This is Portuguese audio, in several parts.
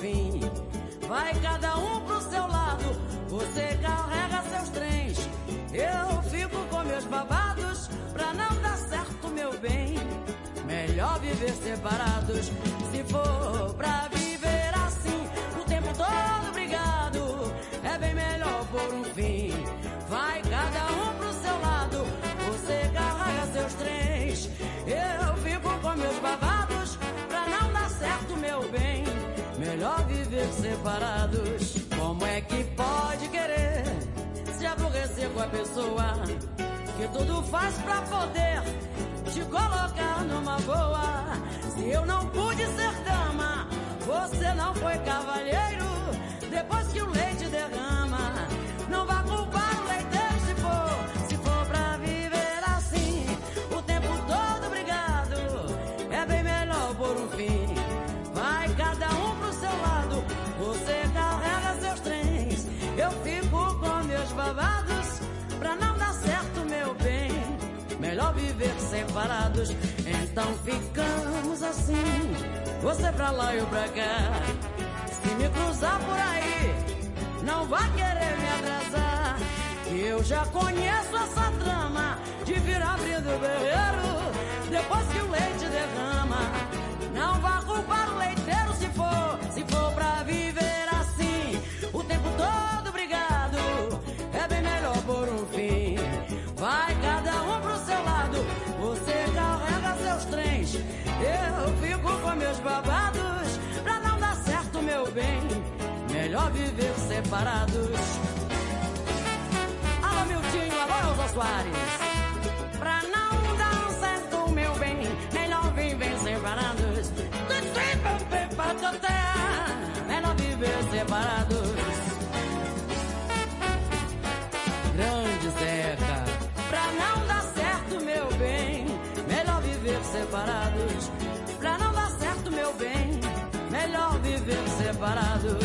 Fim. Vai cada um pro seu lado, você carrega seus trens. Eu fico com meus babados, pra não dar certo, meu bem. Melhor viver separados, se for pra viver assim, o tempo todo brigado, é bem melhor por um fim. Vai cada um pro seu lado, você carrega seus trens. Eu fico com meus babados, Melhor viver separados. Como é que pode querer se aborrecer com a pessoa que tudo faz pra poder te colocar numa boa? Se eu não pude ser dama, você não foi cavalheiro. Depois que o leite derrama, não vá culpar separados, então ficamos assim. Você pra lá e eu pra cá. Se me cruzar por aí, não vai querer me atrasar. Que eu já conheço essa trama de vir abrindo o berreiro. Depois que o leite derrama, não vá culpar com meus babados. Pra não dar certo, meu bem, melhor viver separados. Alô, Miltinho, alô, Elza Soares. Pra não dar certo, meu bem, melhor viver separados. Melhor viver separados. parado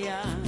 yeah.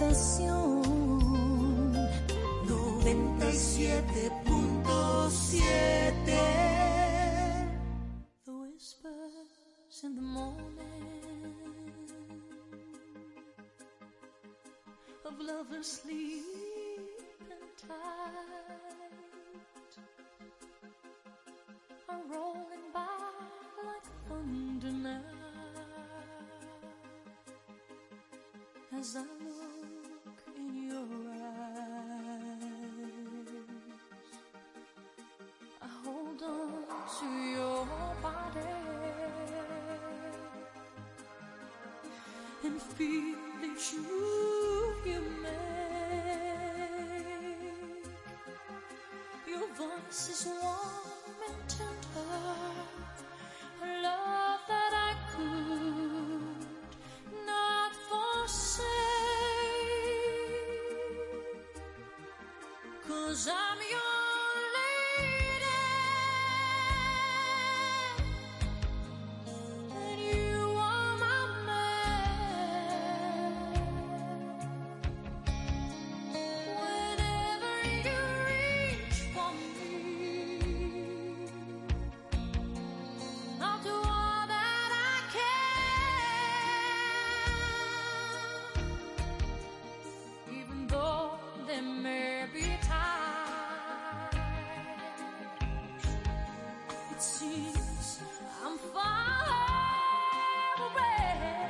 estación 97.7 The whispers in the morning of lovers sleeping tight are rolling by like thunder now as I look in your eyes. I hold on to your body and feel the you you make. Your voice is warm. tears. I'm far away.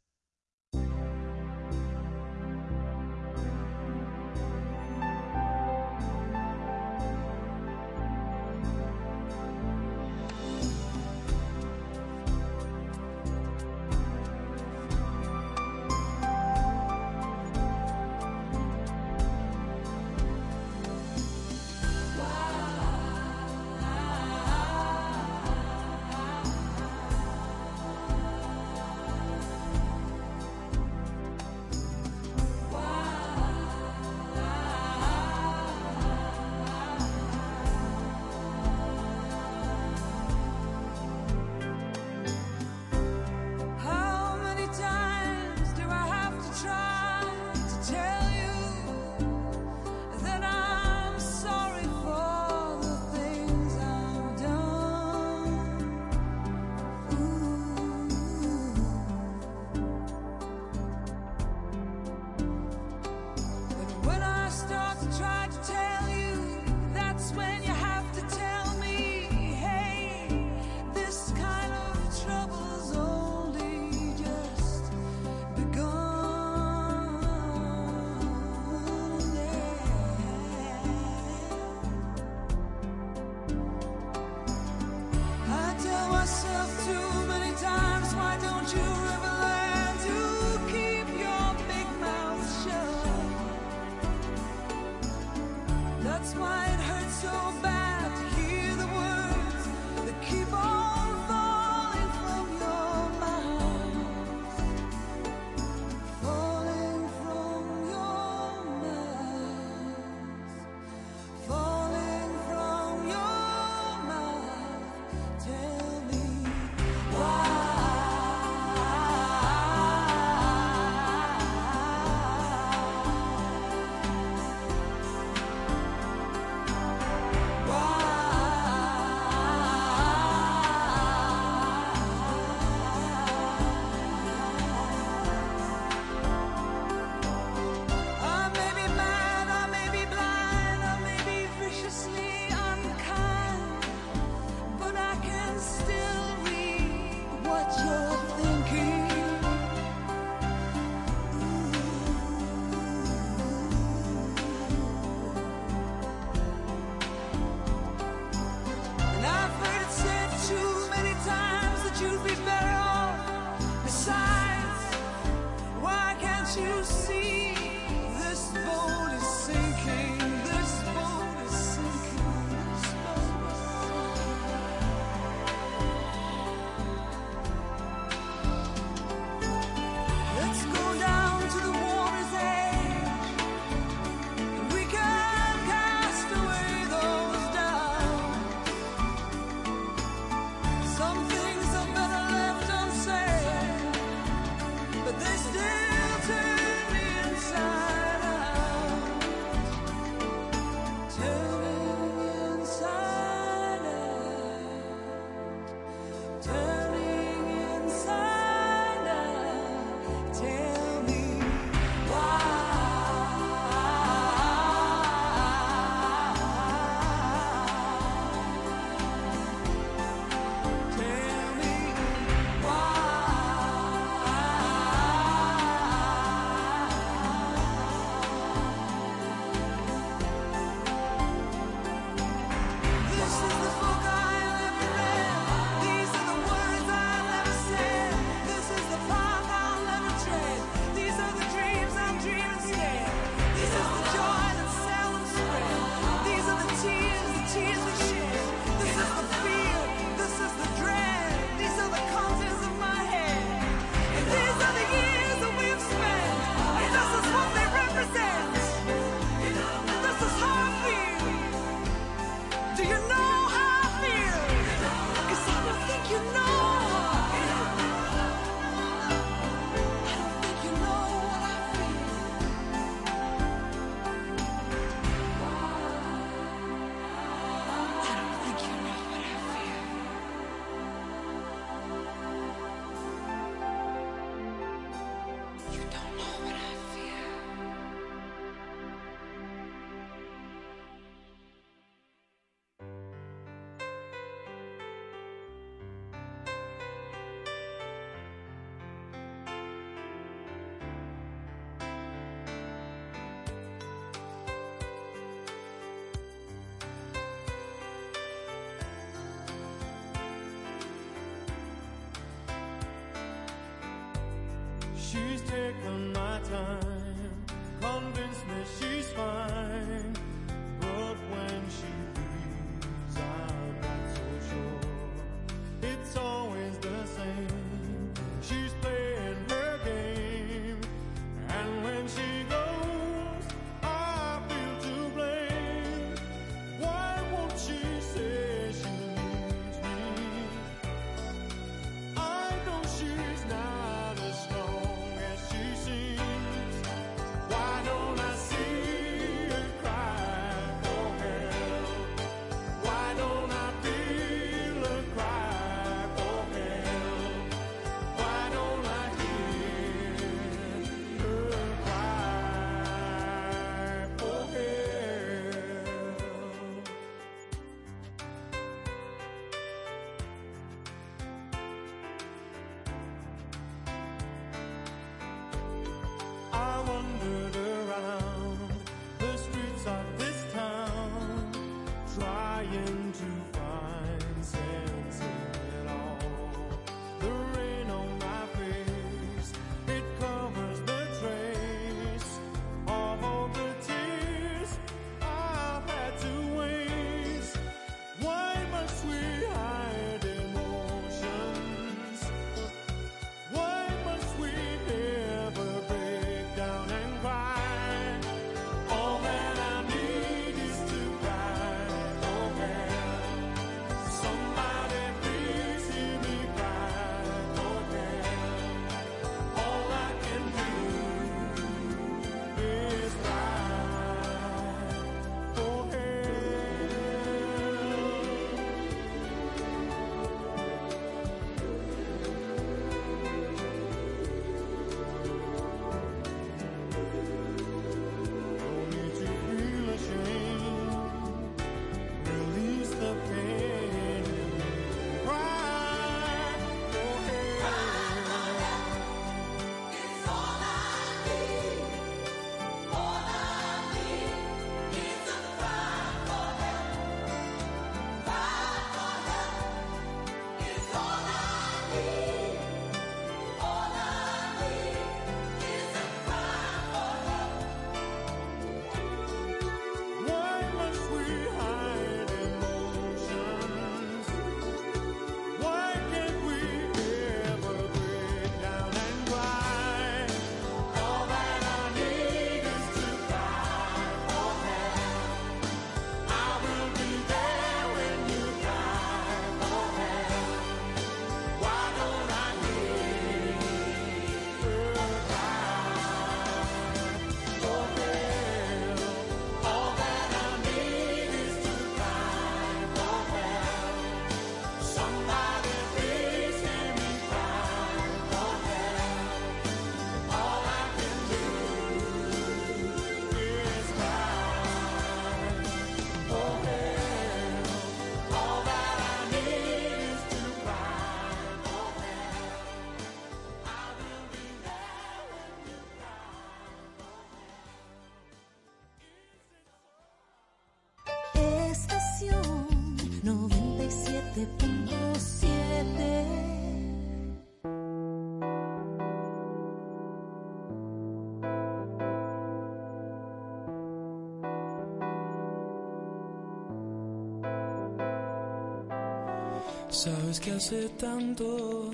es que hace tanto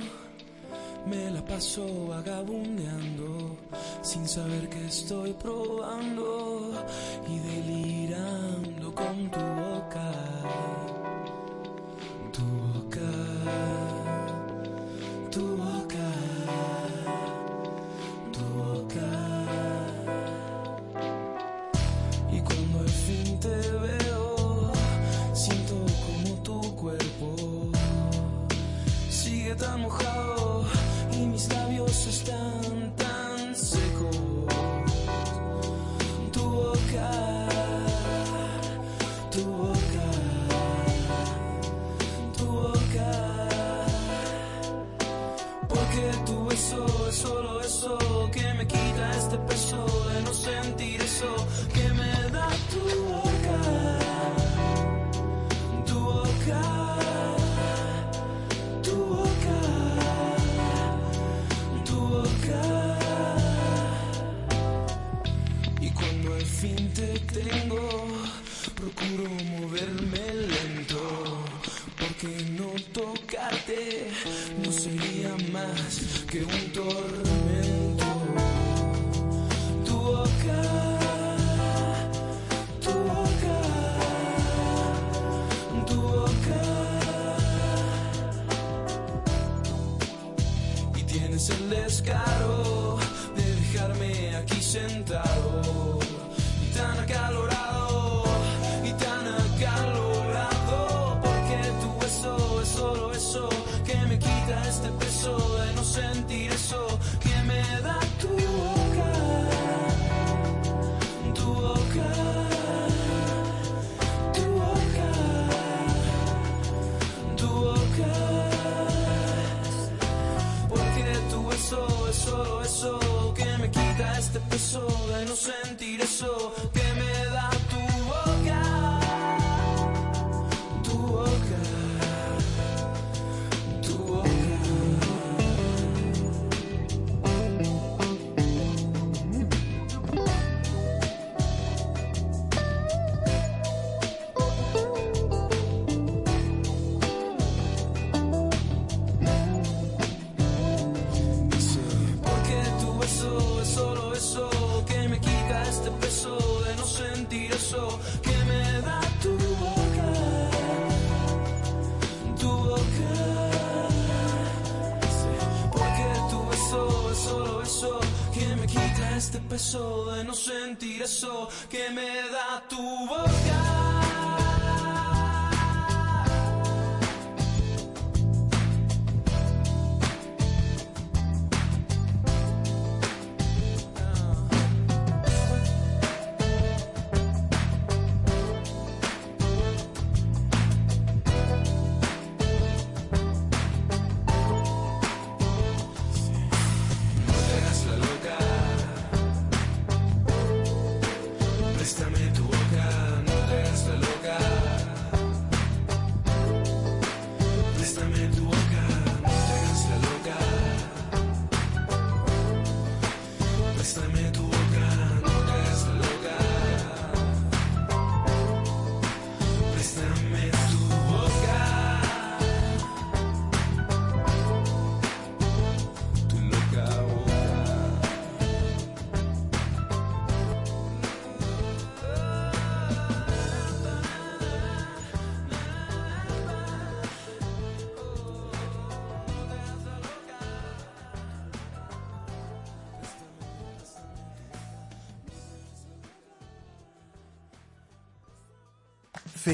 me la paso vagabundeando sin saber que estoy probando y delirando. De no sentir eso que me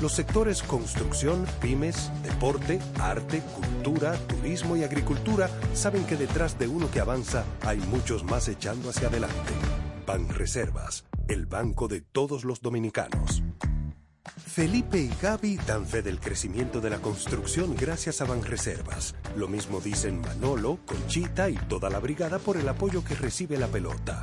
Los sectores construcción, pymes, deporte, arte, cultura, turismo y agricultura saben que detrás de uno que avanza hay muchos más echando hacia adelante. Banreservas, el banco de todos los dominicanos. Felipe y Gaby dan fe del crecimiento de la construcción gracias a Banreservas. Lo mismo dicen Manolo, Conchita y toda la brigada por el apoyo que recibe la pelota.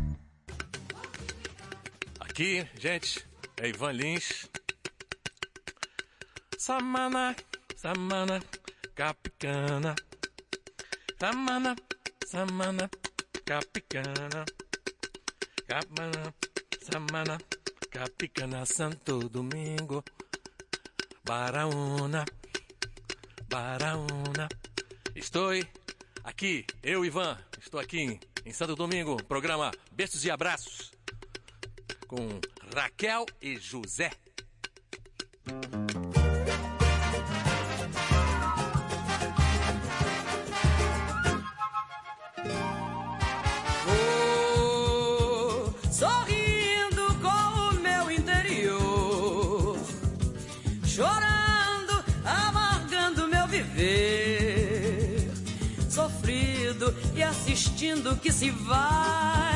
Aqui, gente, é Ivan Lins. Samana, Samana, Capicana. Samana, Samana, Capicana. Capana, Samana, Capicana, Santo Domingo. Baraúna, Baraúna. Estou aqui, eu, Ivan, estou aqui em Santo Domingo, programa Beijos e Abraços com Raquel e José. Oh, sorrindo com o meu interior, chorando, amargando meu viver, sofrido e assistindo que se vai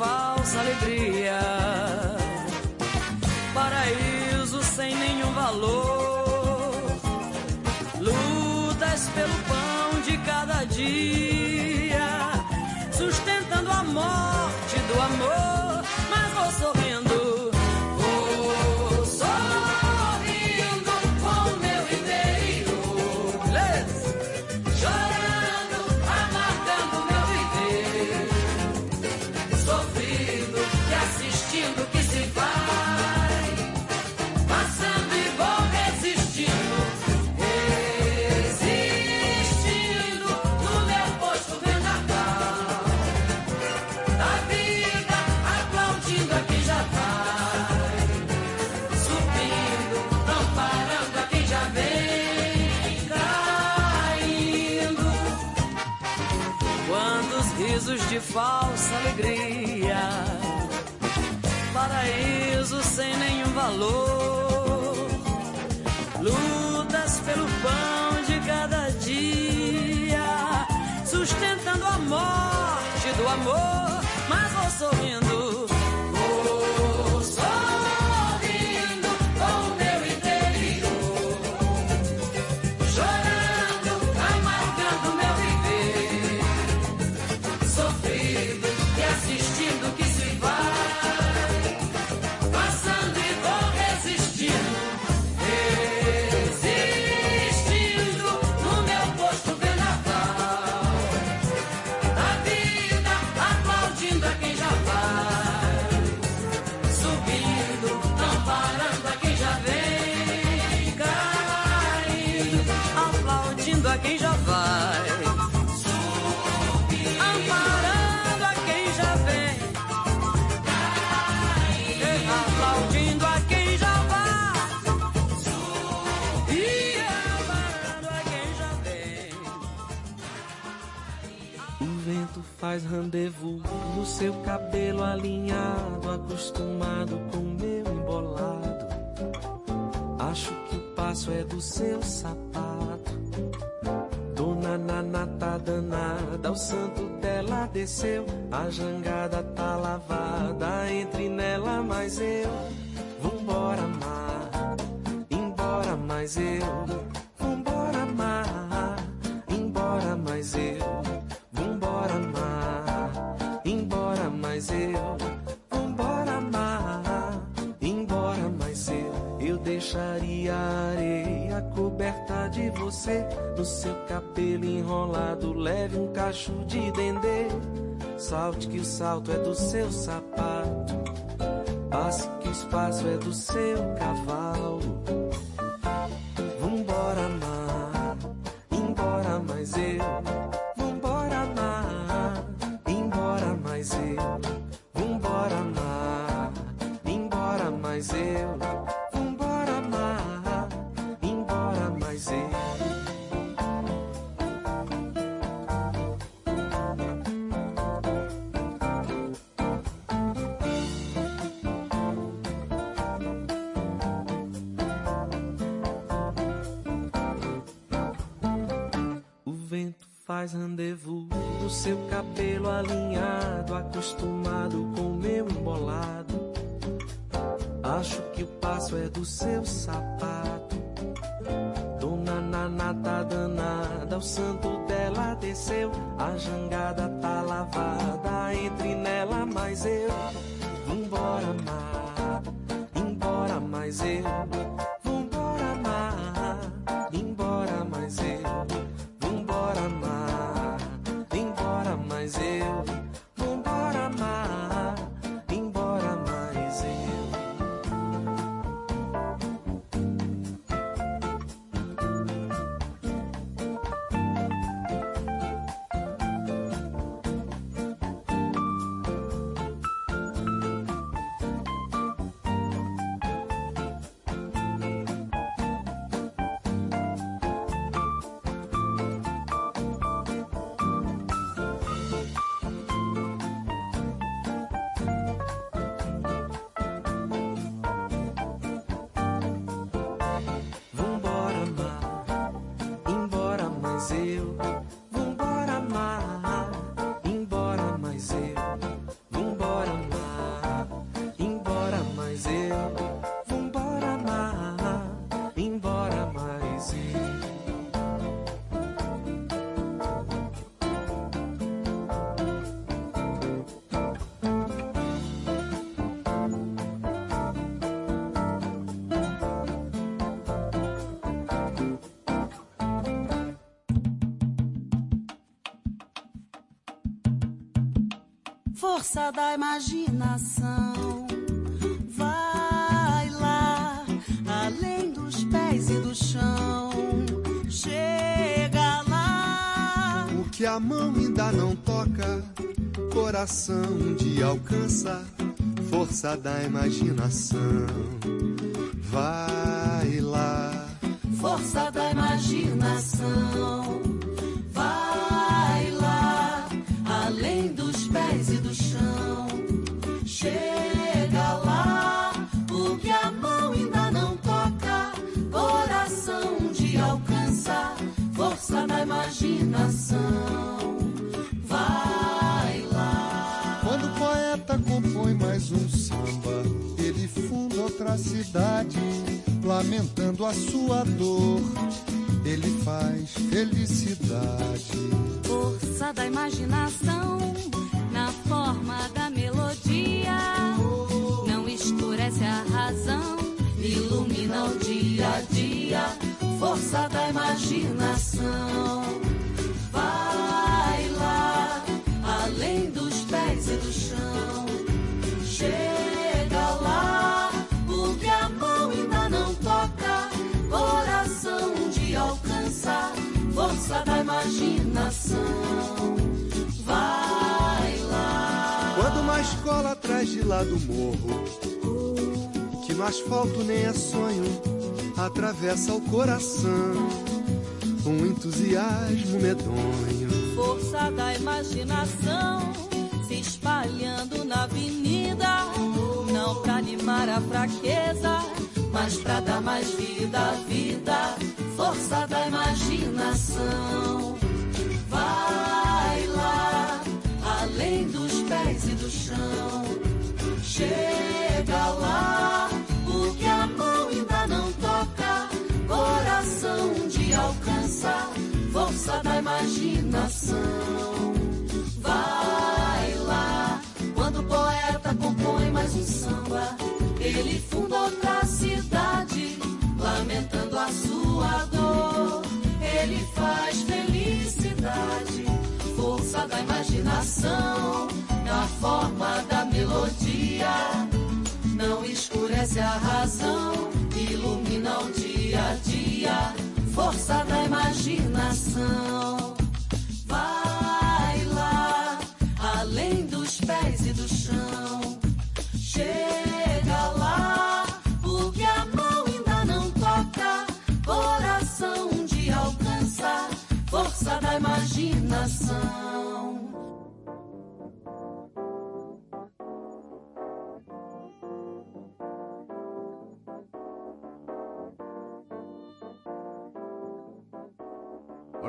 falsa alegria. Paraíso sem nenhum valor. Lutas pelo pão de cada dia. Nenhum faz rendezvous no seu cabelo alinhado, acostumado com meu embolado. Acho que o passo é do seu sapato. Dona Nana tá danada, o santo dela desceu. A jangada tá lavada, entre nela mais eu. Vambora, mar, embora mais eu. Eu deixaria a areia coberta de você. No seu cabelo enrolado, leve um cacho de dendê. Salte que o salto é do seu sapato. Passe que o espaço é do seu cavalo. Vambora, mar, embora mais eu. Vambora, mar, embora mais eu. Vambora, mar, embora mais eu. Faz rendezvous no seu cabelo alinhado, acostumado com meu embolado. Acho que o passo é do seu sapato. Dona Nana tá danada, o santo dela desceu. A jangada tá lavada, entre nela mais eu. Força da imaginação. Vai lá, além dos pés e do chão. Chega lá. O que a mão ainda não toca, coração um dia alcança, força da imaginação. Vai lá, Força da imaginação. A sua dor. Atravessa o coração, um entusiasmo medonho. Força da imaginação se espalhando na avenida, não pra animar a fraqueza, mas pra dar mais vida à vida. Força da imaginação. Força da imaginação. Vai lá, quando o poeta compõe mais um samba, ele funda outra cidade, lamentando a sua dor. Ele faz felicidade, força da imaginação, na forma da melodia. Não escurece a razão, ilumina o dia a dia, força da imaginação. Vai lá, além dos pés e do chão. Chega lá, o que a mão ainda não toca, coração um dia alcança, força da imaginação.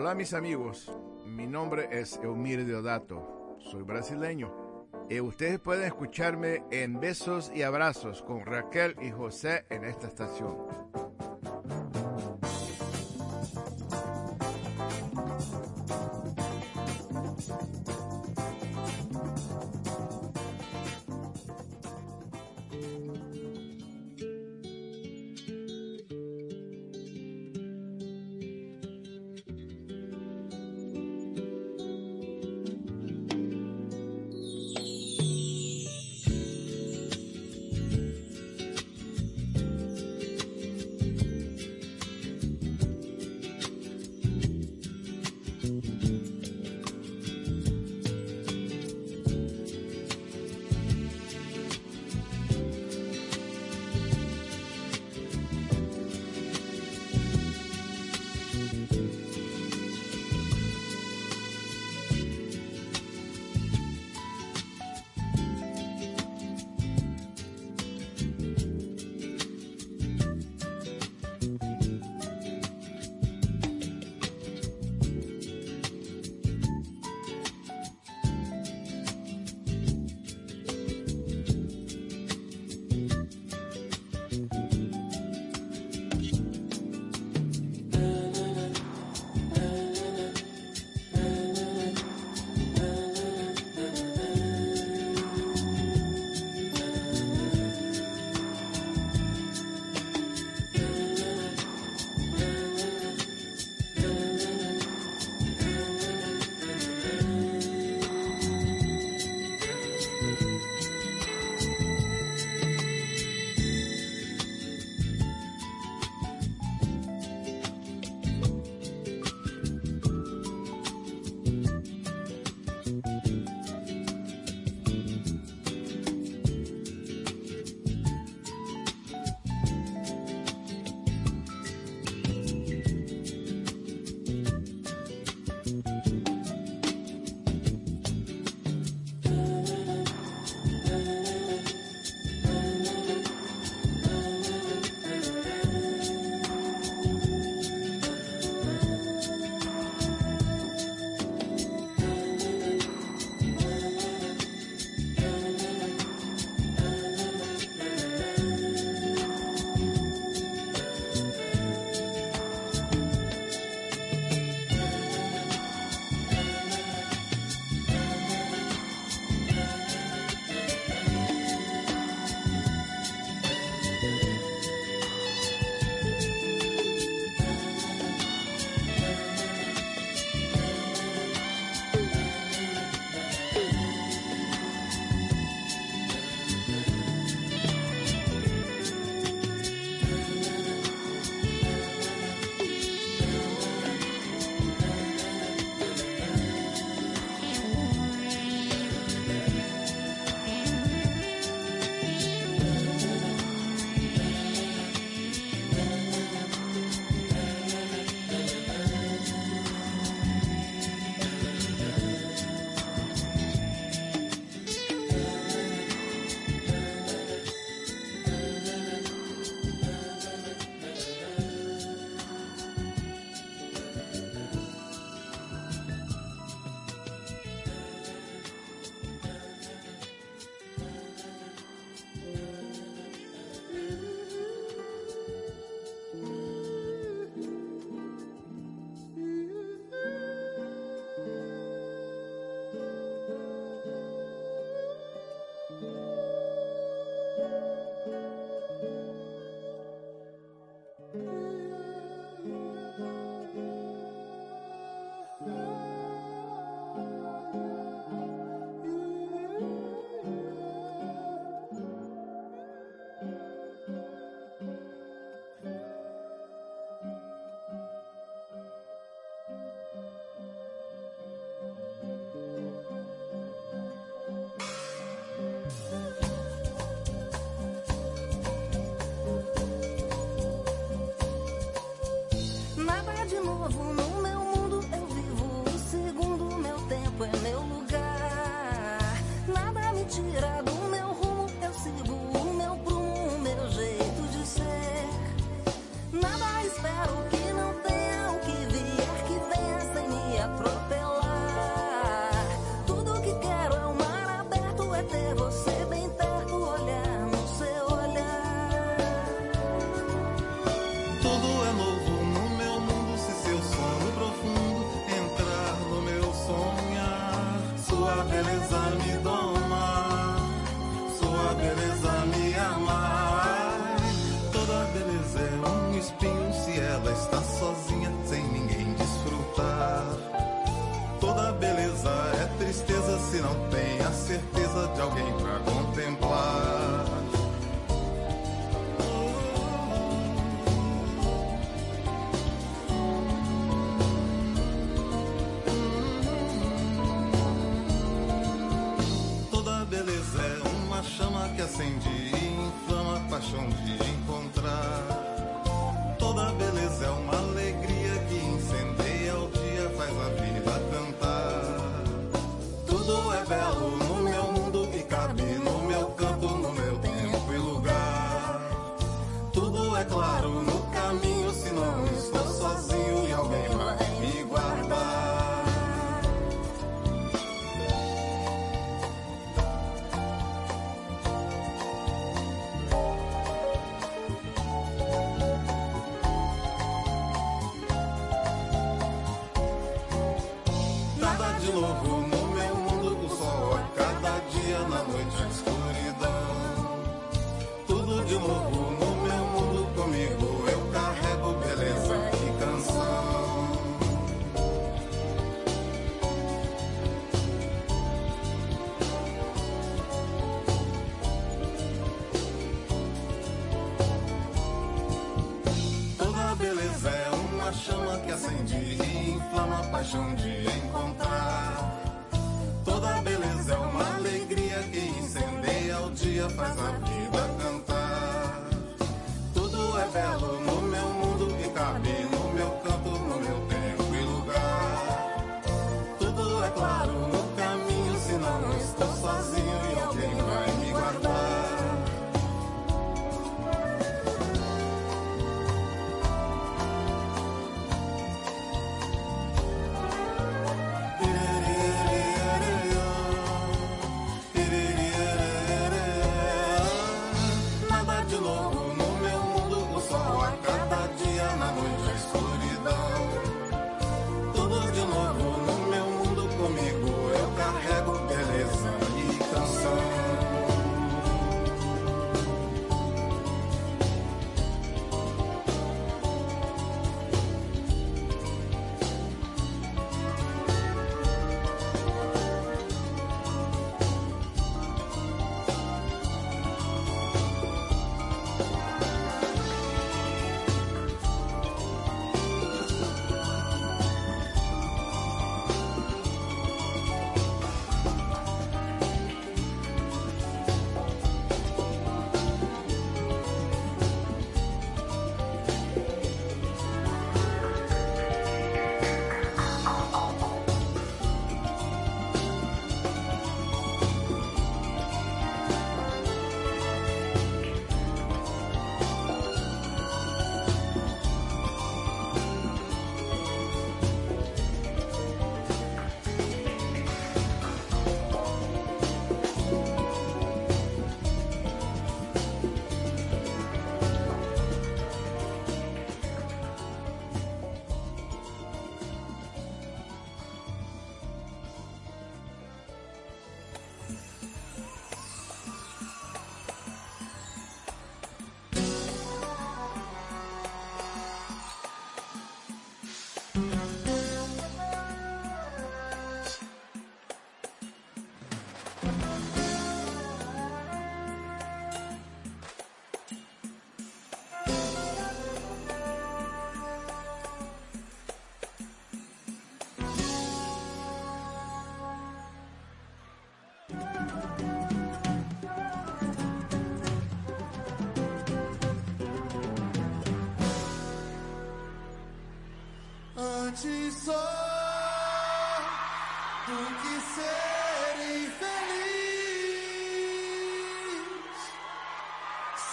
Hola mis amigos, mi nombre es Eumir Deodato, soy brasileño. Y ustedes pueden escucharme en Besos y Abrazos con Raquel y José en esta estación.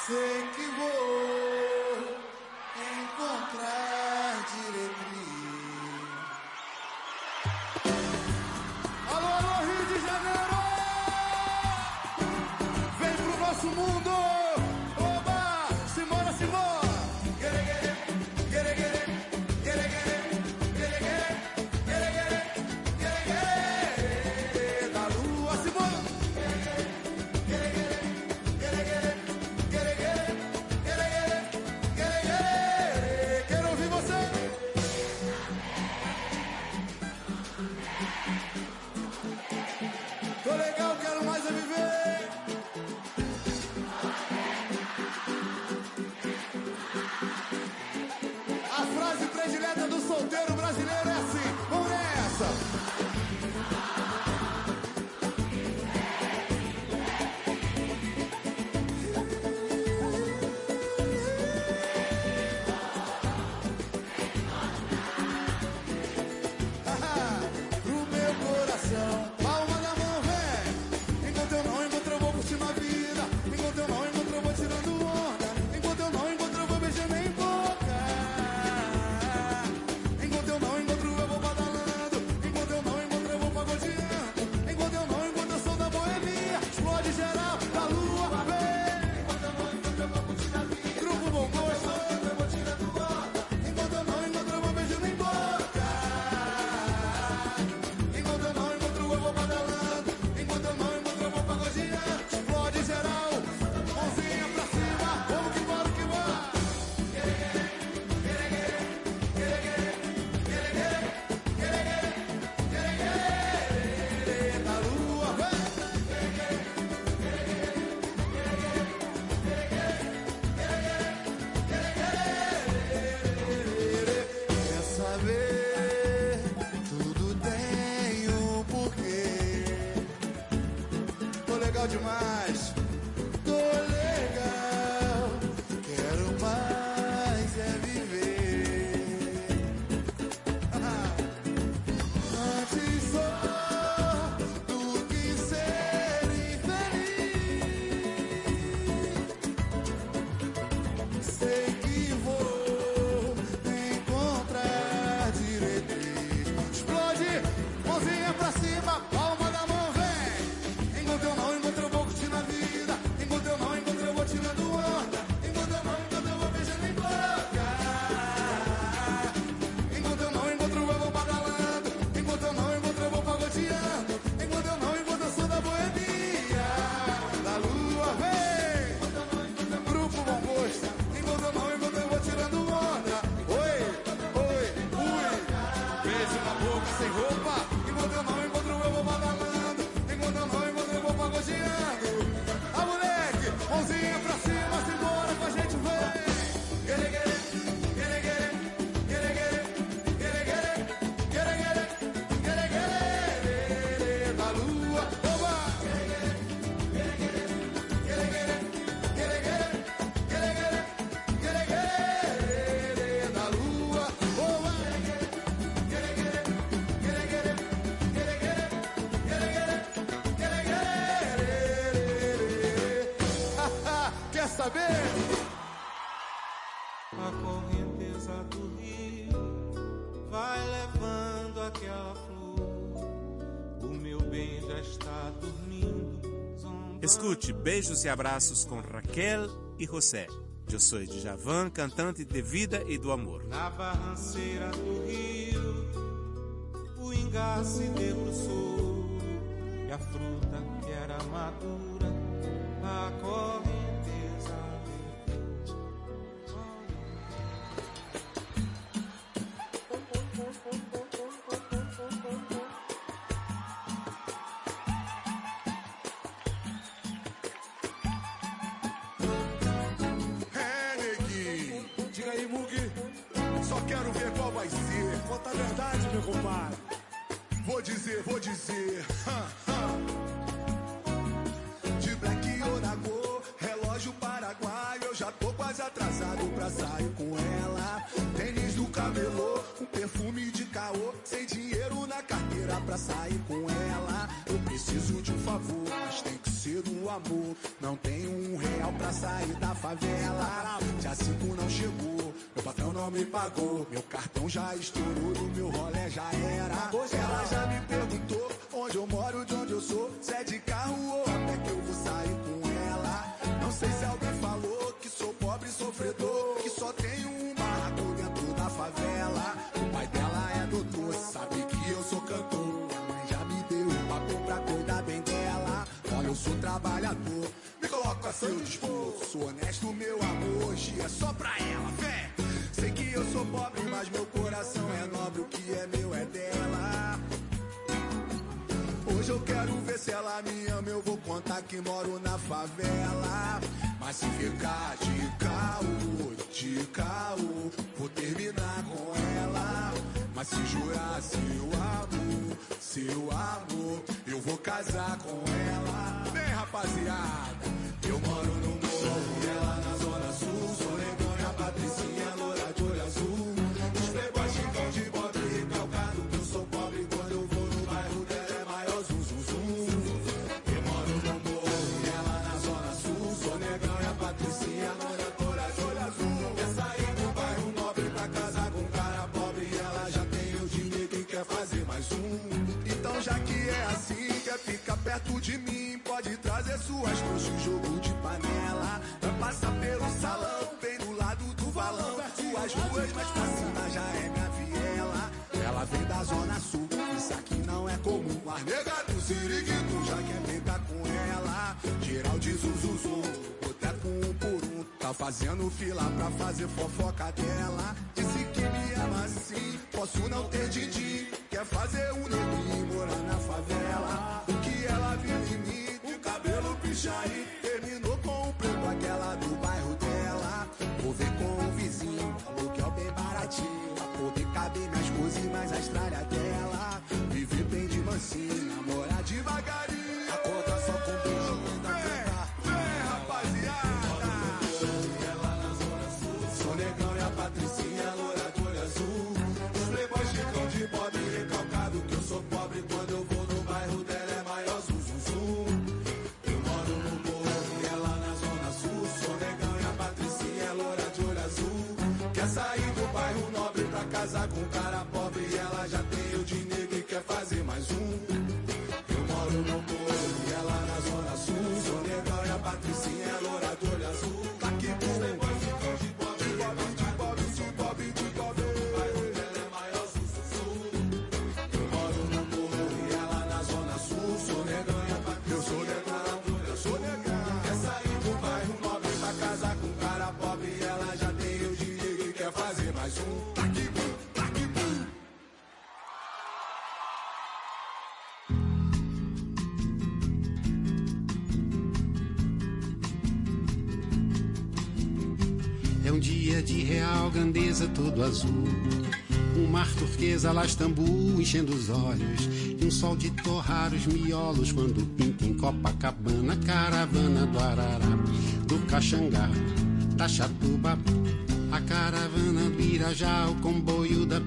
sing. Escute Beijos e Abraços com Raquel e José. Eu sou Djavan, cantante de vida e do amor. Na barranceira do rio, o debruçou. Vou dizer. De black ou na cor, relógio paraguaio. Eu já tô quase atrasado pra sair com ela. Tênis do camelô, com perfume de caô. Sem dinheiro na carteira pra sair com ela. Preciso de um favor, mas tem que ser um amor. Não tenho um real pra sair da favela. Dia 5 não chegou, meu patrão não me pagou. Meu cartão já estourou, do meu rolê já era. Hoje ela já me perguntou onde eu moro, de onde eu sou. Se é de carro ou a pé que eu vou sair com ela. Não sei se alguém falou que sou pobre sofredor. Que só tenho um trabalhador, me coloco a seu dispor. Sou honesto, meu amor, hoje é só pra ela, fé. Sei que eu sou pobre, mas meu coração é nobre. O que é meu é dela. Hoje eu quero ver se ela me ama. Eu vou contar que moro na favela. Mas se ficar de caô, de caô, vou terminar com ela. Mas se jurar seu amor, seu amor, eu vou casar com ela. Vem, rapaziada, eu moro no morro e ela na zona sul. Sou negão ficar perto de mim. Pode trazer suas trouxas, jogo de panela. Vai passar pelo salão, bem do lado do valão. Suas ruas mais pra cima já é minha viela. Ela vem da zona sul, isso aqui não é comum. Mas nega do Siriguito já quer brigar com ela. Geral de Zuzuzu, boteco um por um. Tá fazendo fila pra fazer fofoca dela. Disse que me ama assim, posso não ter din Quer fazer um neguinho morar na favela. O que ela viu em mim, de cabelo pichaí. Terminou com o preto, aquela do bairro dela. Vou ver com o vizinho, aluguel bem baratinho. Pra poder caber minhas coisas mais a estrada dela. Viver bem de mansinho, real grandeza todo azul. Um mar turquesa lá Istambul enchendo os olhos. E um sol de torrar os miolos quando pinta em Copacabana. Caravana do Arará, do Caxangá, da Chatuba. A caravana do Irajá, o comboio da.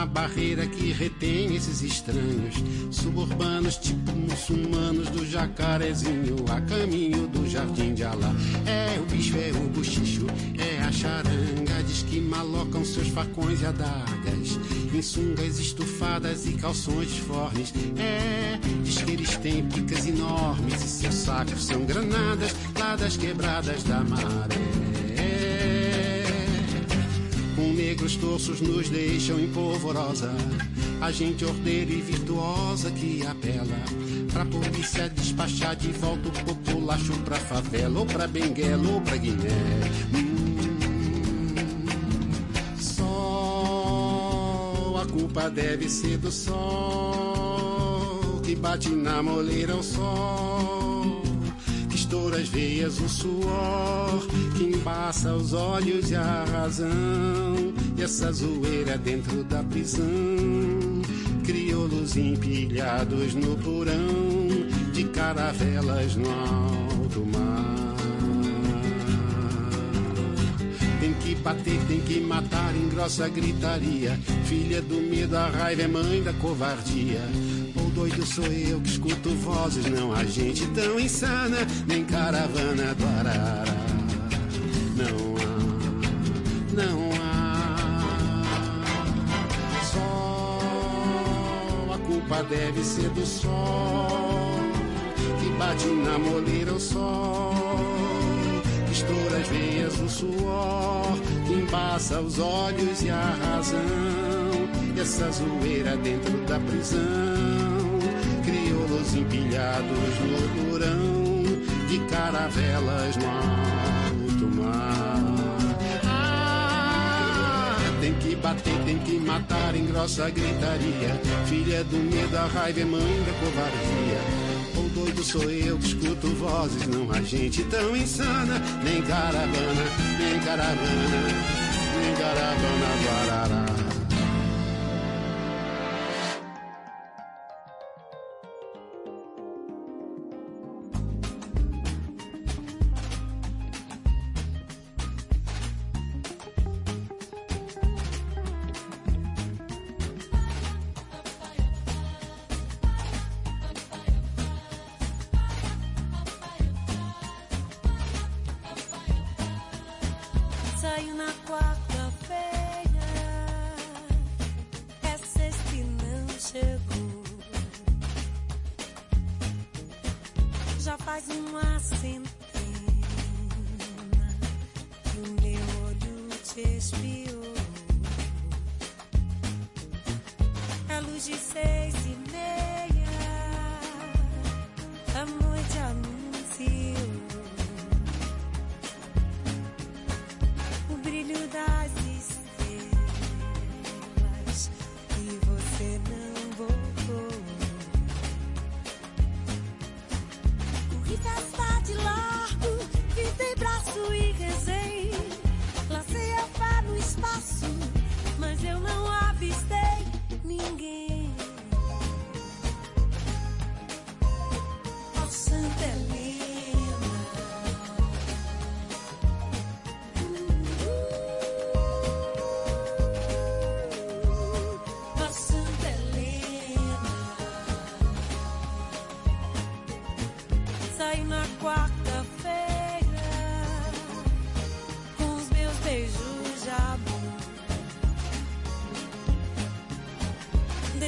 Há barreira que retém esses estranhos. Suburbanos, tipo muçulmanos do jacarezinho. A caminho do jardim de Alá. É o bicho, é o buchicho, é a charanga. Diz que malocam seus facões e adagas. Em sungas estufadas e calções fornes. É, diz que eles têm picas enormes. E seus sacos são granadas lá das quebradas da maré. Negros torços nos deixam em polvorosa. A gente ordeira e virtuosa que apela pra polícia despachar de volta o populacho pra favela, ou pra Benguela, ou pra Guiné. Hum, sol, a culpa deve ser do sol que bate na moleira o sol que estoura as veias o suor que embaça os olhos e a razão e essa zoeira dentro da prisão crioulos empilhados no porão de caravelas no alto mar tem que bater, tem que matar em grossa gritaria. Filha do medo, a raiva é mãe da covardia. Doido sou eu que escuto vozes, não há gente tão insana, nem caravana do Arará. Não há, não há. Deve ser do sol que bate na moleira o sol que estoura as veias o suor, que embaça os olhos e a razão. E essa zoeira dentro da prisão, crioulos empilhados no porão, de caravelas no alto mar. Que bater, tem que matar em grossa gritaria. Filha do medo, a raiva é mãe da covardia. O doido sou eu que escuto vozes, não há gente tão insana, nem caravana, nem caravana, nem caravana do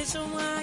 Deixou uma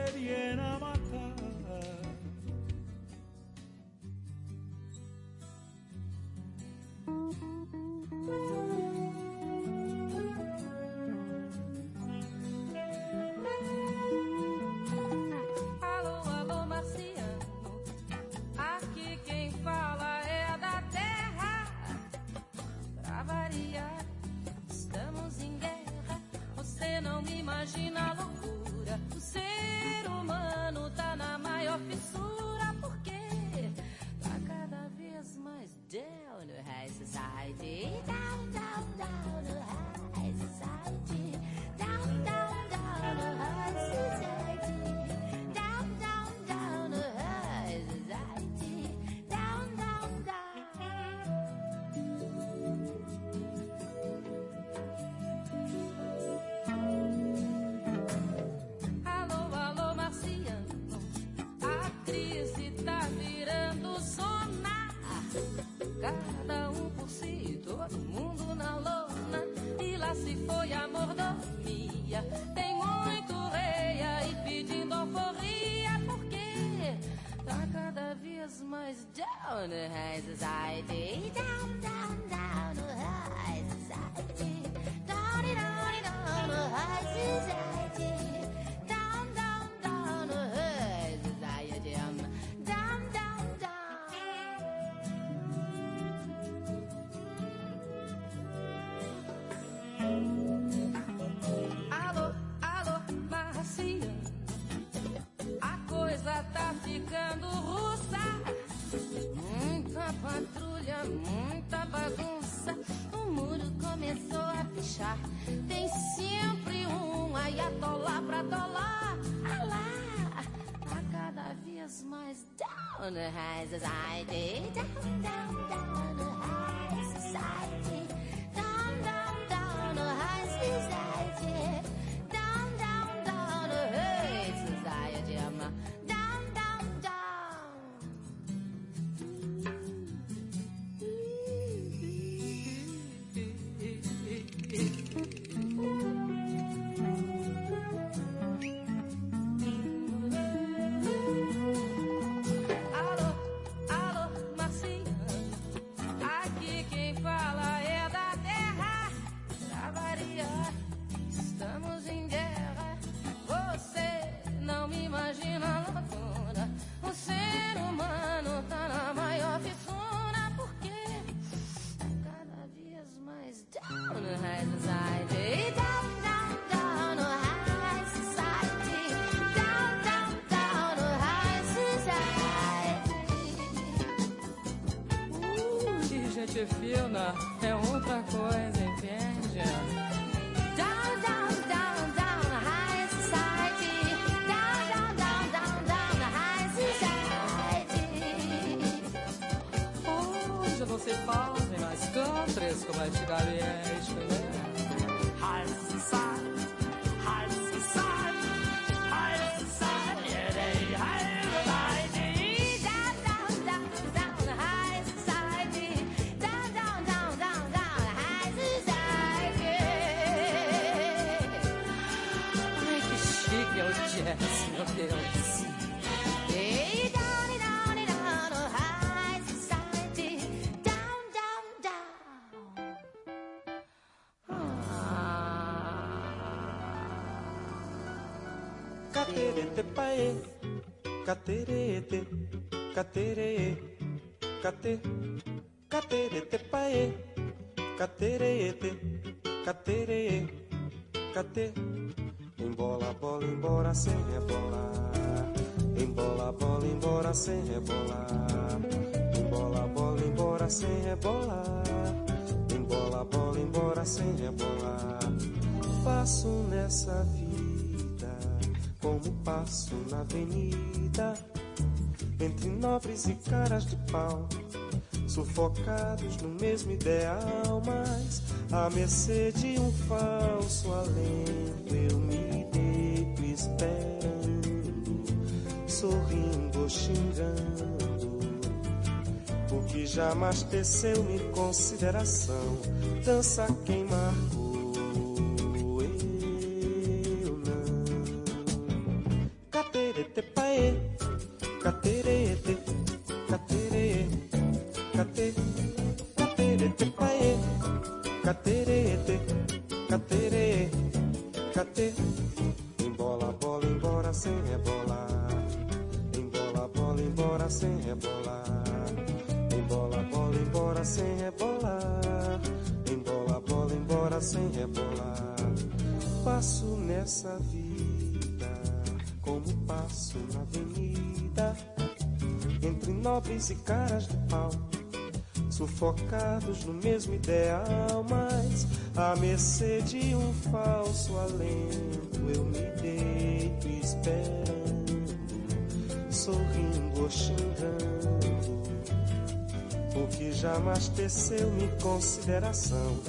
toa, o mundo na lona, e lá se foi a mordomia. Tem muito rei aí pedindo alforria, porque tá cada vez mais down, Has I down, down. just my down her as I did. Down, down, down her eyes. Caterete, catere, cate, caterete pae, caterete, catere, cate. Embola, bola, embora sem rebolar. É Embola, bola, embora sem rebolar. É Embola, bola, embora sem rebolar. É Embola, bola, embora sem rebolar. Faço nessa vida como passo na avenida, entre nobres e caras de pau, sufocados no mesmo ideal, mas à mercê de um falso alento, eu me deito esperando, sorrindo ou xingando, o que jamais teceu-me consideração, dança quem marco Nobres e caras de pau. Sufocados no mesmo ideal, mas à mercê de um falso alento eu me deito esperando, sorrindo ou xingando. O que jamais teceu-me consideração,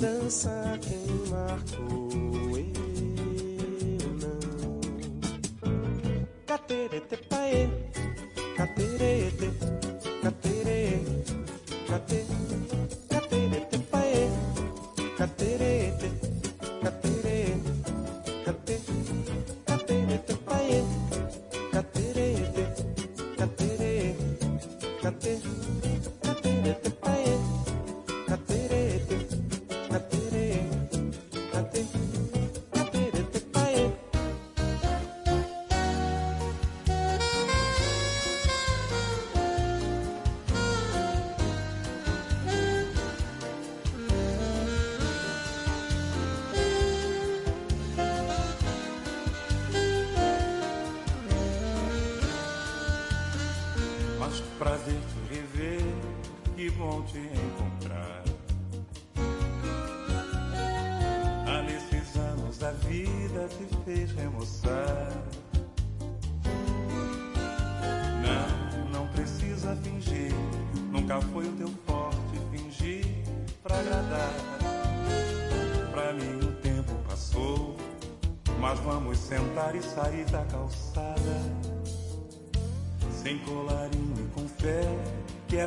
dança quem marcou,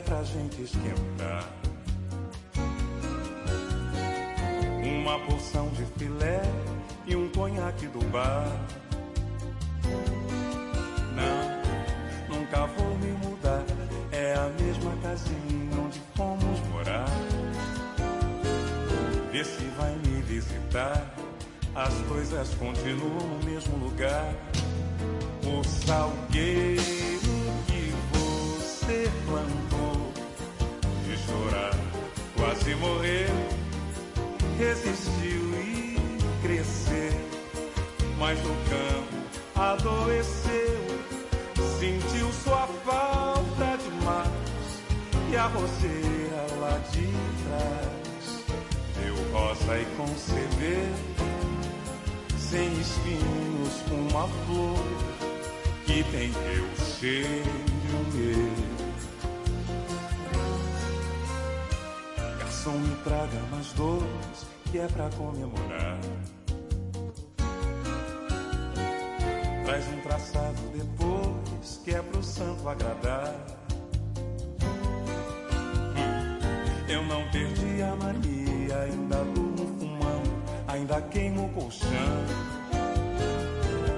pra gente esquentar. Campo adoeceu, sentiu sua falta demais e a roseira lá de trás deu rosa e concebeu sem espinhos uma flor que tem teu cheiro meu. Garçom, me traga mais dois, que é pra comemorar. Traz um traçado depois, que é pro santo agradar. Eu não perdi a mania, ainda durmo fumando, ainda queimo o colchão.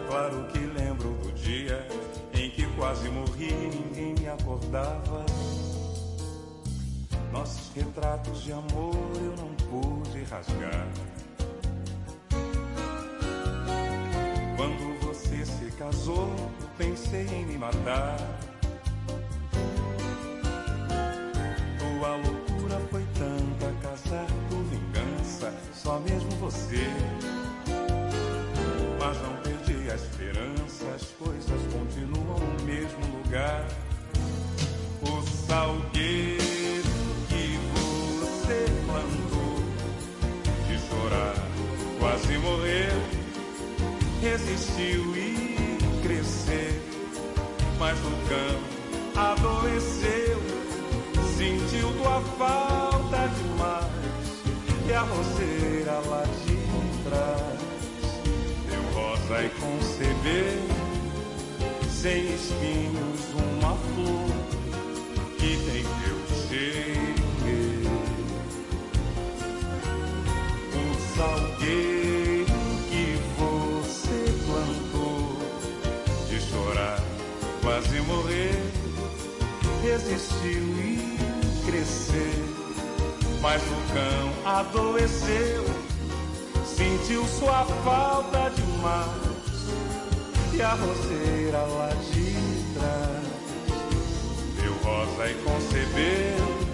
Claro que lembro do dia em que quase morri e ninguém me acordava. Nossos retratos de amor eu não pude rasgar. Casou, pensei em me matar. Tua loucura foi tanta, casar por vingança, só mesmo você. Mas não perdi a esperança, as coisas continuam no mesmo lugar. O salgueiro que você plantou de chorar, quase morreu, resistiu e mas Vulcão adoeceu, sentiu tua falta demais. E a roseira lá de trás deu rosa é e concebeu, sem espinhos, uma flor que tem teu cheiro. O salgueiro. Resistiu e crescer. Mas o cão adoeceu, sentiu sua falta demais. E a roseira lá de trás deu rosa e concebeu,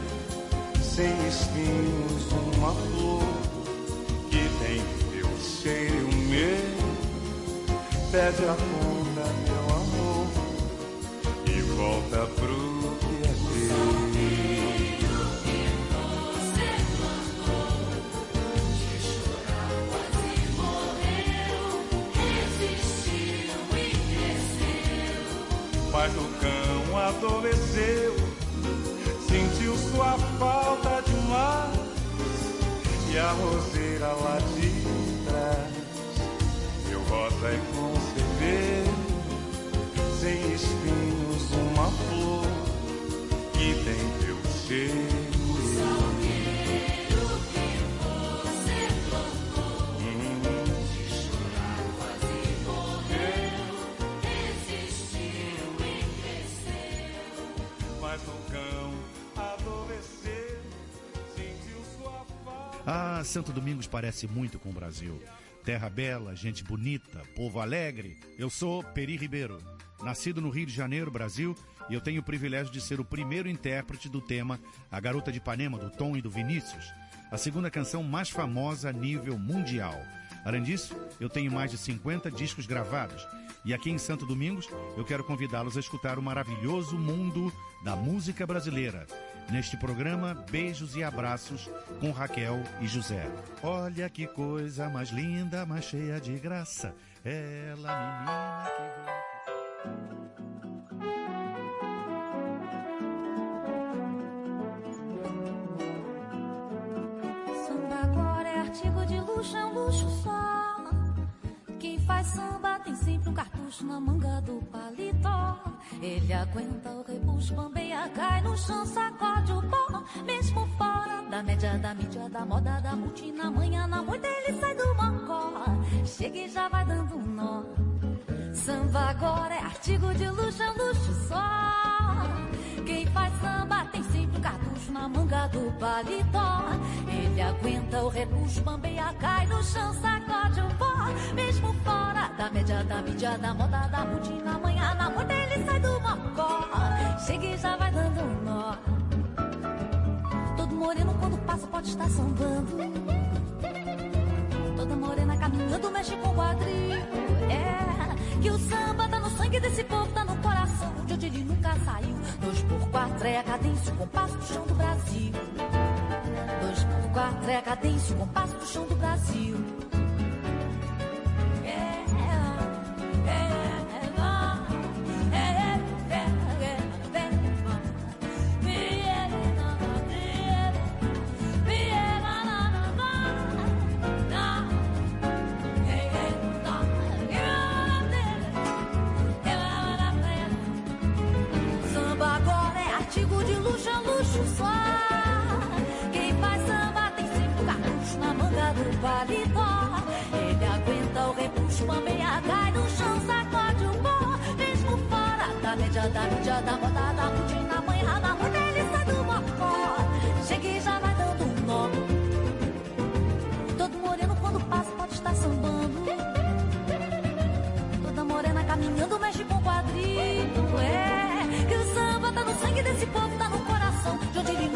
sem espinhos, uma flor que tem teu cheiro meu. Pede a conta, meu amor, e volta pro Mas o cão adoeceu, sentiu sua falta demais. E a roseira lá de trás, meu rosa é conceber, sem espinhos, uma flor que tem teu cheiro. Ah, Santo Domingos parece muito com o Brasil. Terra bela, gente bonita, povo alegre. Eu sou Peri Ribeiro, nascido no Rio de Janeiro, Brasil, e eu tenho o privilégio de ser o primeiro intérprete do tema A Garota de Ipanema, do Tom e do Vinícius, a segunda canção mais famosa a nível mundial. Além disso, eu tenho mais de 50 discos gravados. E aqui em Santo Domingos, eu quero convidá-los a escutar o maravilhoso mundo da música brasileira. Neste programa, beijos e abraços com Raquel e José. Olha que coisa mais linda, mais cheia de graça. Ela, menina que Samba agora é artigo de luxo, é um luxo só. Faz samba tem sempre um cartucho na manga do paletó. Ele aguenta o repuxo, bambeia, cai no chão, sacode o pó. Mesmo fora da média, da mídia, da moda, da multi, na manhã, na moita, ele sai do mocó. Chega e já vai dando um nó. Samba agora é artigo de luxo, é luxo só. Quem faz samba tem na manga do paletó. Ele aguenta o repuxo, bambeia, cai no chão, sacode o pó. Mesmo fora da média, da mídia, da moda, da multi, na manhã, na moita, ele sai do mocó. Chega e já vai dando um nó. Todo moreno quando passa pode estar sambando. Toda morena caminhando mexe com o quadril. É que o samba tá no sangue desse povo, tá no coração de onde ele nunca saiu. Dois por quatro é a cadência, o compasso do chão do Brasil. Dois por quatro é a cadência, o compasso do chão do Brasil. Da média, da mídia, da moda, da multi, na manhã, na sai do mocó. Chega já vai dando um nó. Todo moreno quando passa pode estar sambando. Toda morena caminhando mexe com o quadril. É que o samba tá no sangue desse povo, tá no coração de onde ele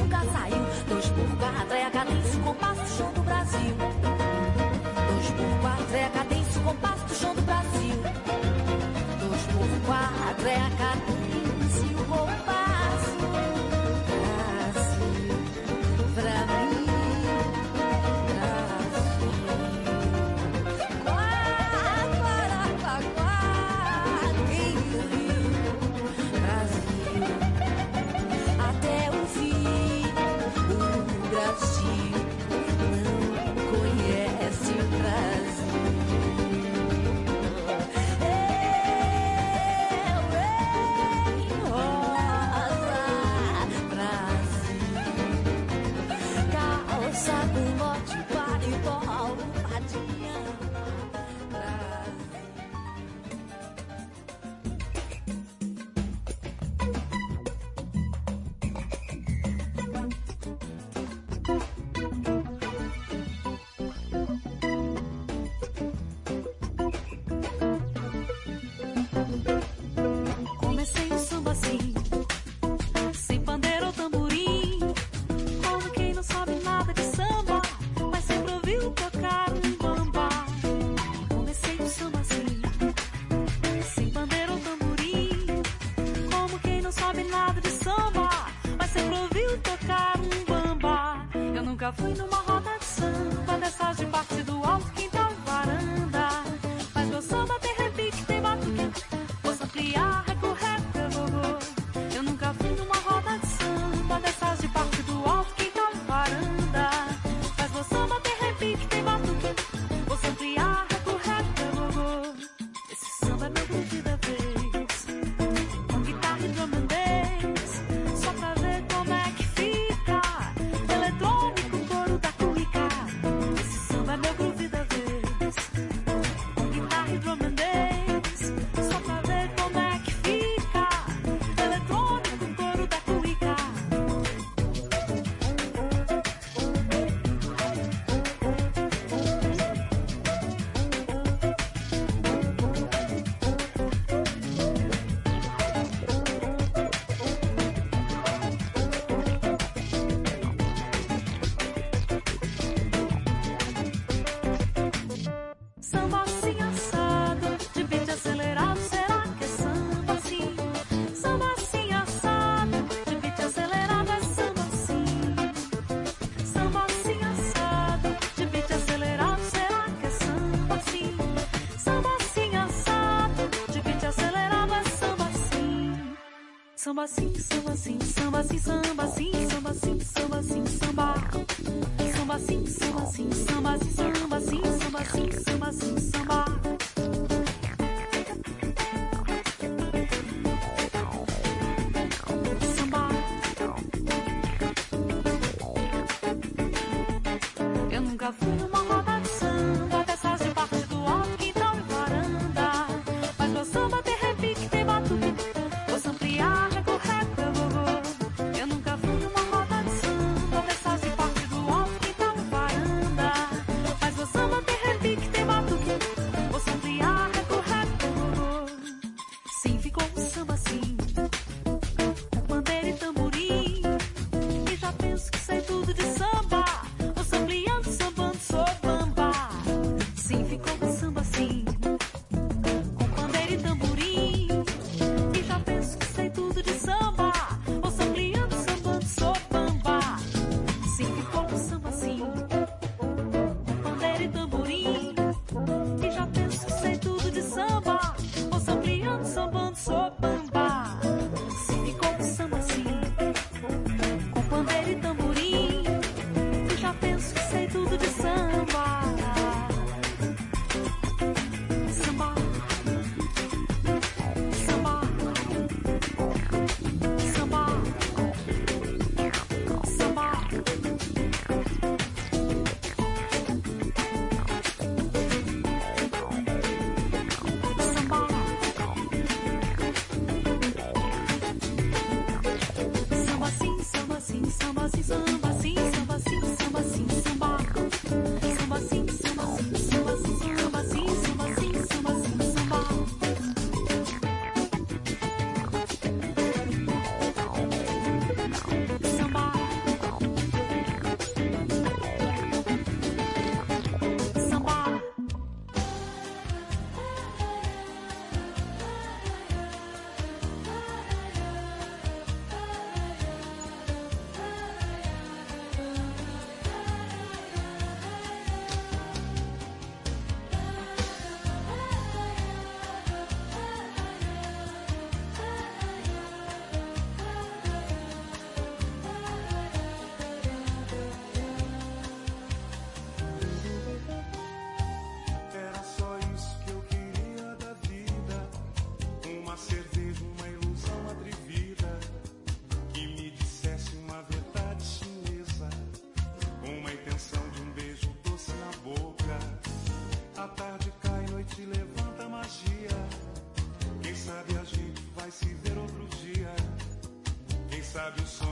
samba sim, samba sim, samba sim, samba sim, samba sim, samba sim, samba. Samba sim, samba sim, samba sim, samba sim, samba sim samba. you so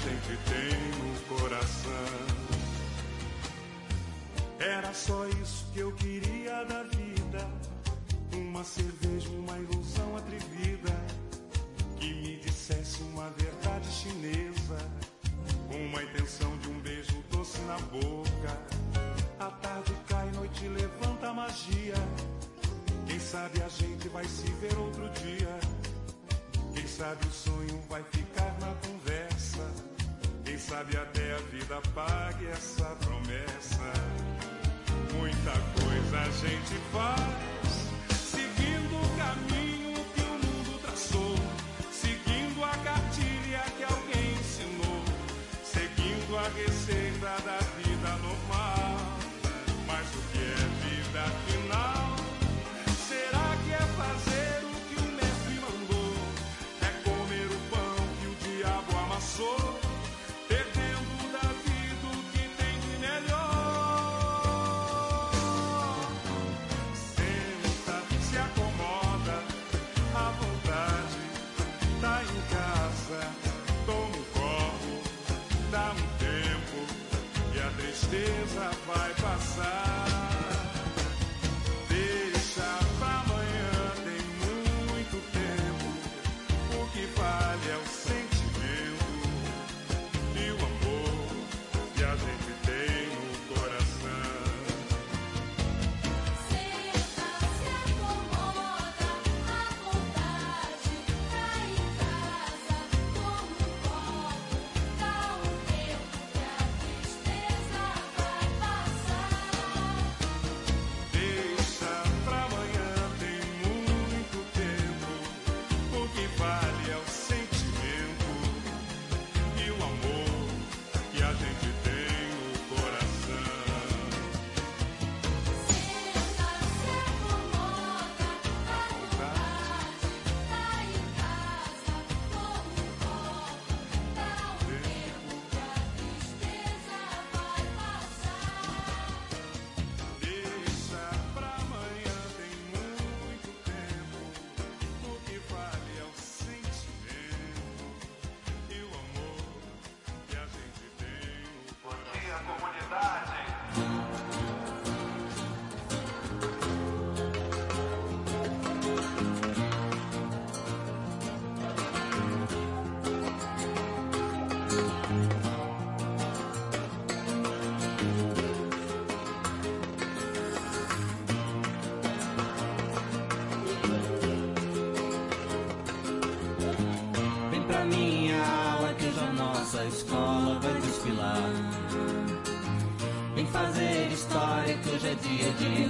gente tem no coração. Era só isso que eu queria. apague essa promessa. Muita coisa a gente faz. dia, dia.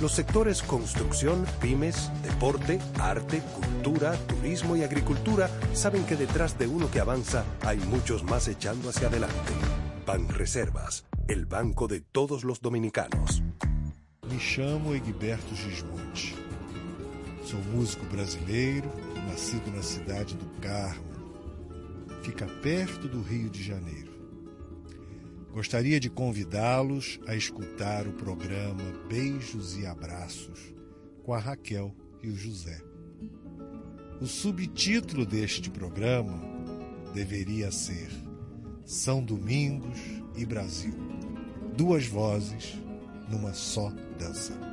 Los sectores construcción, pymes, deporte, arte, cultura, turismo y agricultura saben que detrás de uno que avanza hay muchos más echando hacia adelante. Banreservas, el banco de todos los dominicanos. Me chamo Egberto Gismonte. Sou músico brasileiro, nascido na cidade do Carmo. Fica perto do Rio de Janeiro. Gostaria de convidá-los a escutar o programa Beijos e Abraços com a Raquel e o José. O subtítulo deste programa deveria ser São Domingos e Brasil. Duas vozes numa só dança.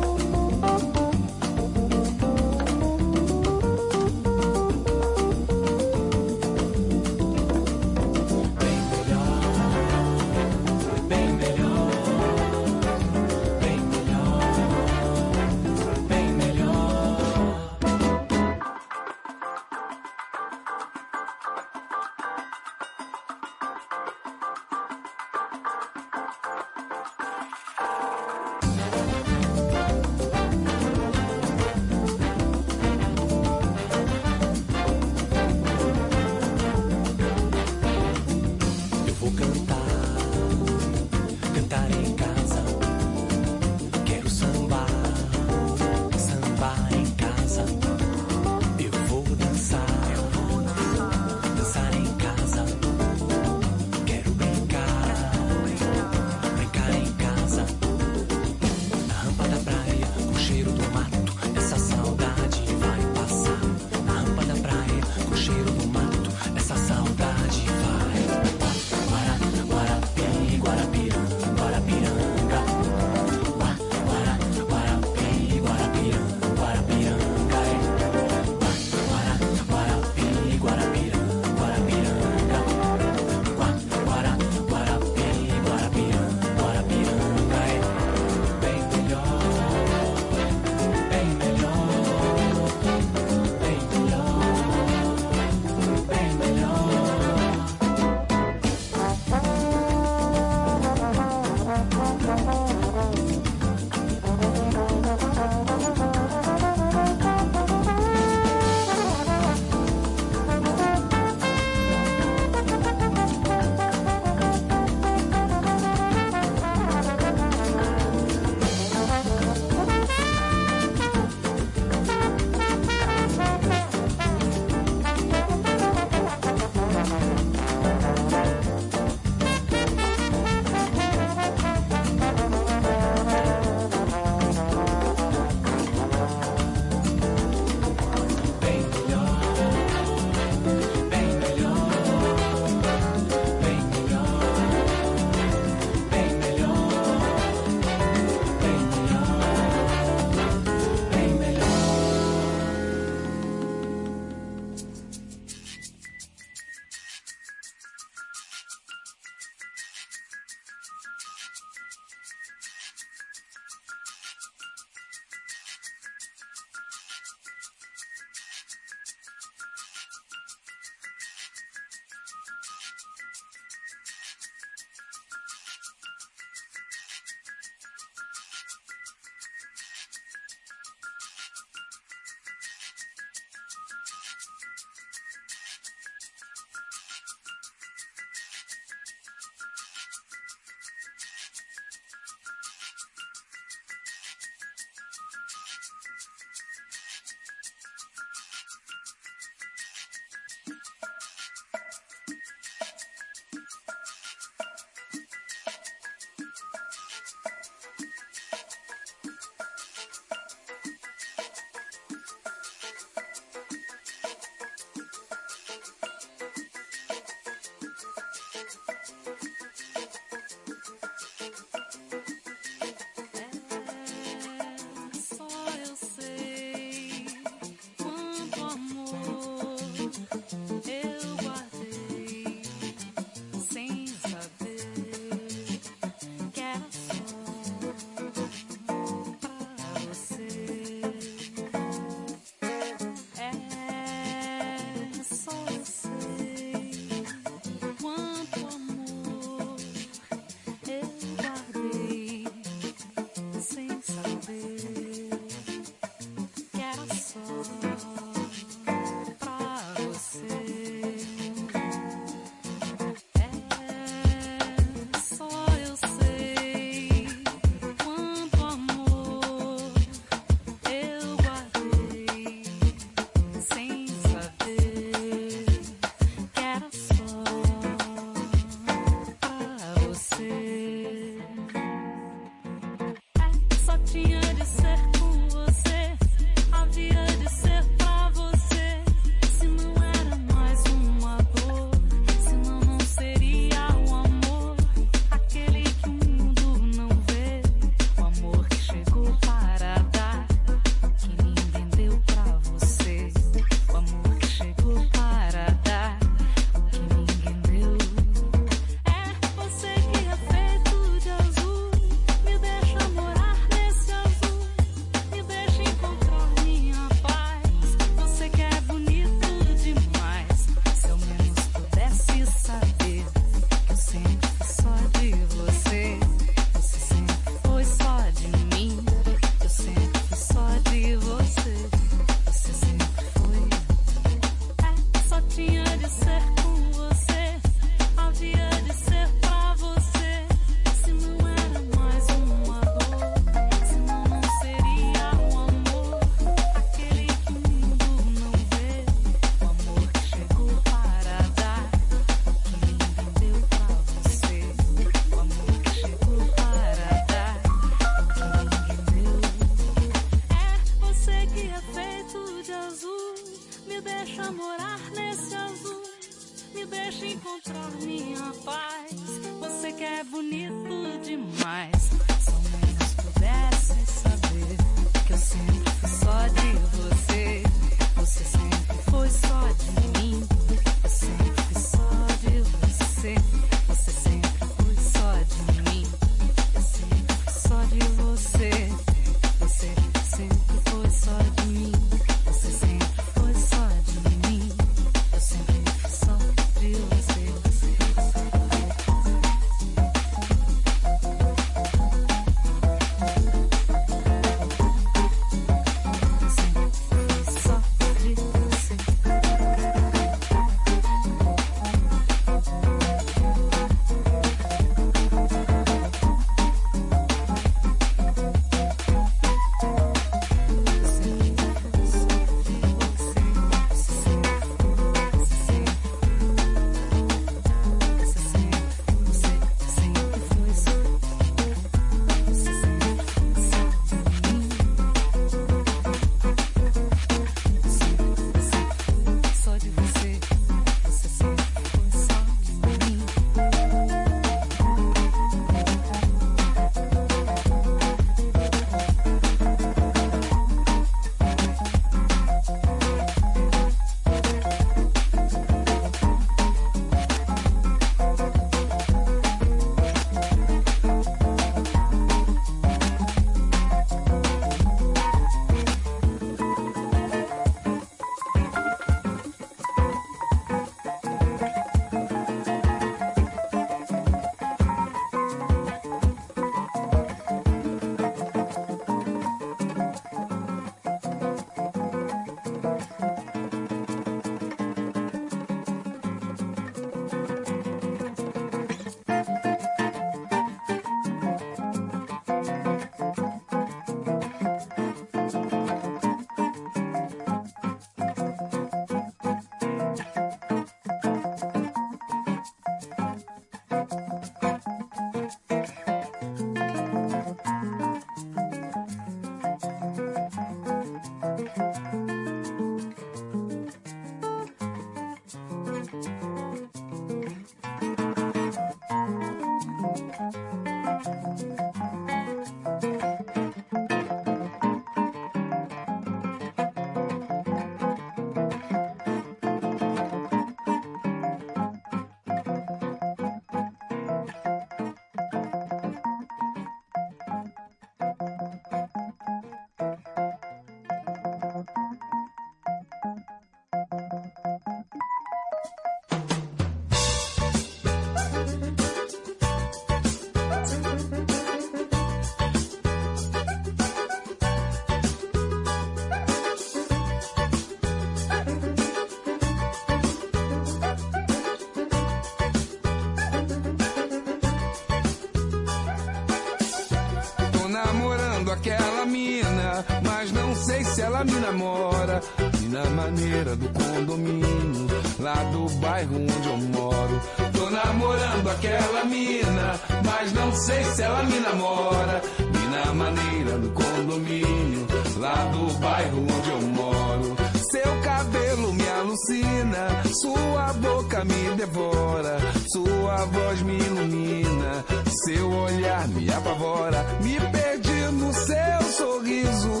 Me namora. E na maneira do condomínio, lá do bairro onde eu moro. Tô namorando aquela mina, mas não sei se ela me namora. E na maneira do condomínio, lá do bairro onde eu moro. Seu cabelo me alucina, sua boca me devora, sua voz me ilumina, seu olhar me apavora. Me perdi no seu sorriso,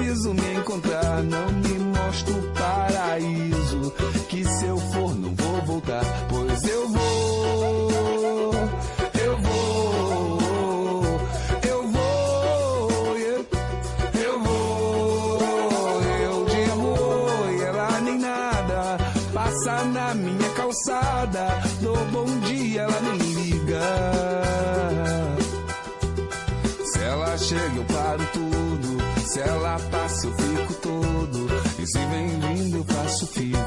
preciso me encontrar, não me mostra o paraíso. Que se eu for, não vou voltar, pois eu Ela passa, eu fico todo. E se vem vindo, eu faço figa.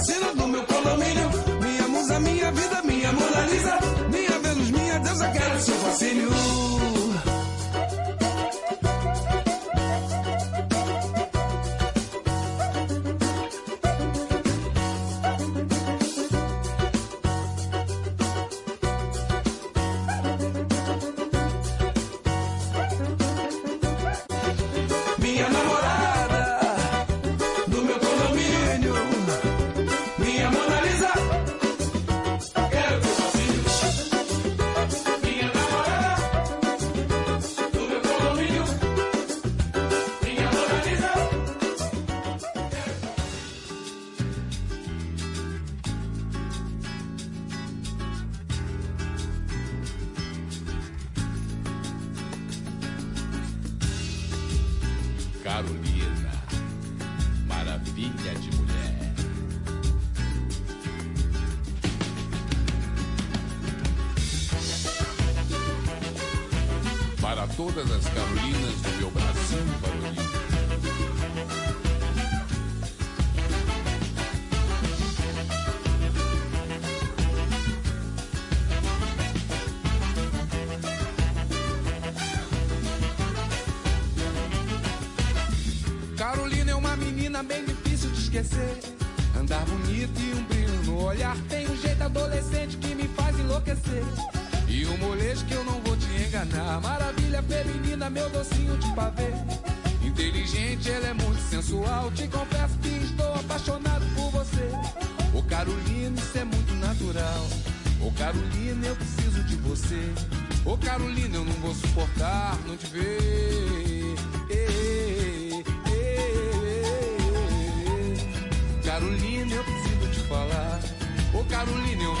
Latina, do meu condomínio. Minha musa, minha vida, minha Mona Lisa. Minha Vênus, minha deusa, quero seu fascínio. Minha namorada. Andar bonito e um brilho no olhar. Tem um jeito adolescente que me faz enlouquecer. E um molejo que eu não vou te enganar. Maravilha feminina, meu docinho de pavê. Inteligente, ela é muito sensual. Te confesso que estou apaixonado por você. Ô Carolina, isso é muito natural. Ô Carolina, eu preciso de você. Ô Carolina, eu não vou suportar. Un carolineo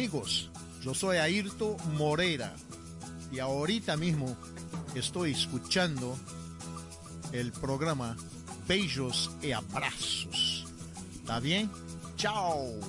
amigos, yo soy Ayrto Moreira y ahorita mismo estoy escuchando el programa Beijos y Abrazos. ¿Está bien? Chao.